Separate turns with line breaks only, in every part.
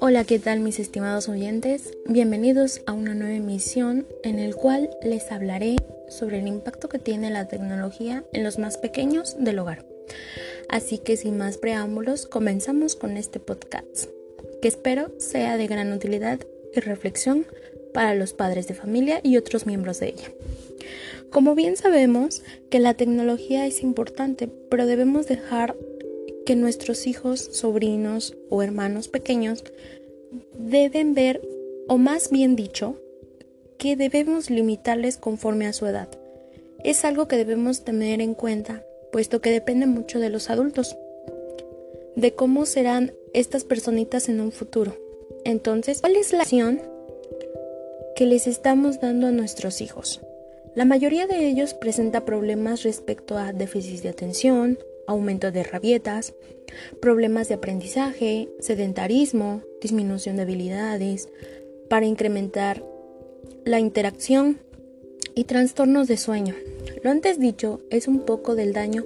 Hola, ¿qué tal mis estimados oyentes? Bienvenidos a una nueva emisión en el cual les hablaré sobre el impacto que tiene la tecnología en los más pequeños del hogar. Así que sin más preámbulos, comenzamos con este podcast, que espero sea de gran utilidad y reflexión para los padres de familia y otros miembros de ella. Como bien sabemos que la tecnología es importante, pero debemos dejar que nuestros hijos, sobrinos o hermanos pequeños deben ver, o más bien dicho, que debemos limitarles conforme a su edad. Es algo que debemos tener en cuenta, puesto que depende mucho de los adultos, de cómo serán estas personitas en un futuro. Entonces, ¿cuál es la acción que les estamos dando a nuestros hijos? La mayoría de ellos presenta problemas respecto a déficit de atención, aumento de rabietas, problemas de aprendizaje, sedentarismo, disminución de habilidades, para incrementar la interacción y trastornos de sueño. Lo antes dicho es un poco del daño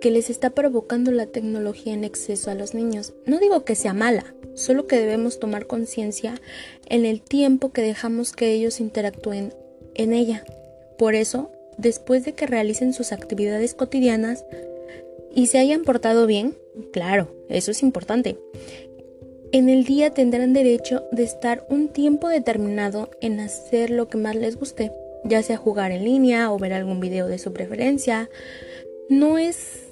que les está provocando la tecnología en exceso a los niños. No digo que sea mala, solo que debemos tomar conciencia en el tiempo que dejamos que ellos interactúen en ella. Por eso, después de que realicen sus actividades cotidianas, y se hayan portado bien, claro, eso es importante. En el día tendrán derecho de estar un tiempo determinado en hacer lo que más les guste, ya sea jugar en línea o ver algún video de su preferencia. No es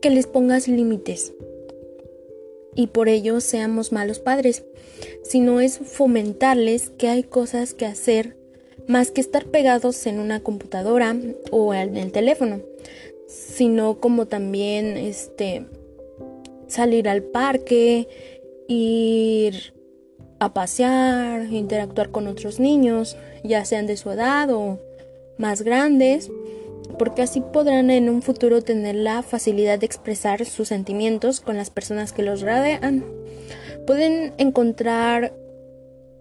que les pongas límites y por ello seamos malos padres, sino es fomentarles que hay cosas que hacer más que estar pegados en una computadora o en el teléfono sino como también este salir al parque, ir a pasear, interactuar con otros niños, ya sean de su edad o más grandes, porque así podrán en un futuro tener la facilidad de expresar sus sentimientos con las personas que los rodean. Pueden encontrar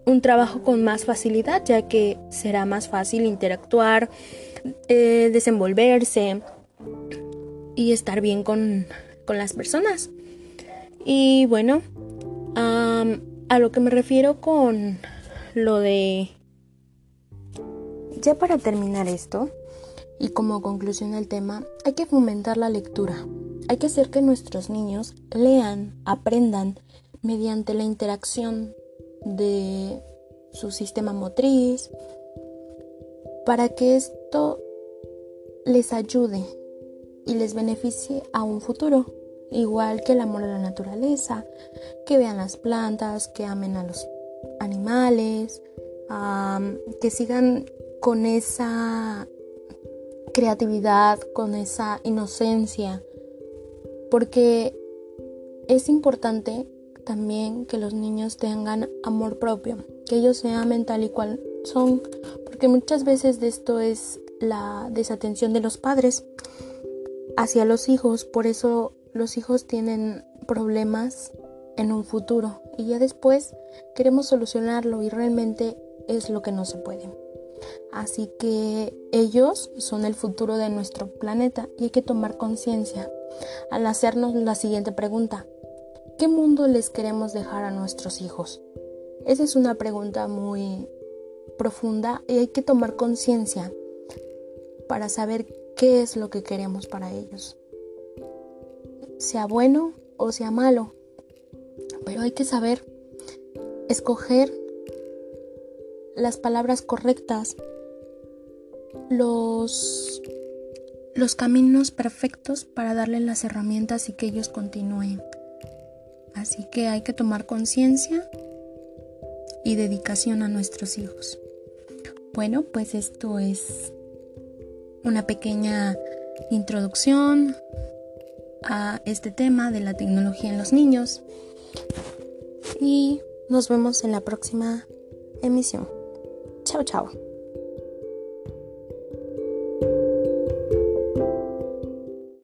un trabajo con más facilidad, ya que será más fácil interactuar, eh, desenvolverse, y estar bien con, las personas. Y bueno, a lo que me refiero con lo de... Ya para terminar esto, y como conclusión del tema, hay que fomentar la lectura. Hay que hacer que nuestros niños lean, aprendan mediante la interacción de su sistema motriz, para que esto les ayude y les beneficie a un futuro, igual que el amor a la naturaleza, que vean las plantas, que amen a los animales, que sigan con esa creatividad, con esa inocencia, porque es importante también que los niños tengan amor propio, que ellos sean mental y cual son, porque muchas veces de esto es la desatención de los padres hacia los hijos, por eso los hijos tienen problemas en un futuro y ya después queremos solucionarlo y realmente es lo que no se puede. Así que ellos son el futuro de nuestro planeta y hay que tomar conciencia al hacernos la siguiente pregunta. ¿Qué mundo les queremos dejar a nuestros hijos? Esa es una pregunta muy profunda y hay que tomar conciencia para saber qué es lo que queremos para ellos. Sea bueno o sea malo. Pero hay que saber escoger las palabras correctas, los, caminos perfectos para darles las herramientas y que ellos continúen. Así que hay que tomar conciencia y dedicación a nuestros hijos. Bueno, pues esto es una pequeña introducción a este tema de la tecnología en los niños y nos vemos en la próxima emisión. Chao, chao.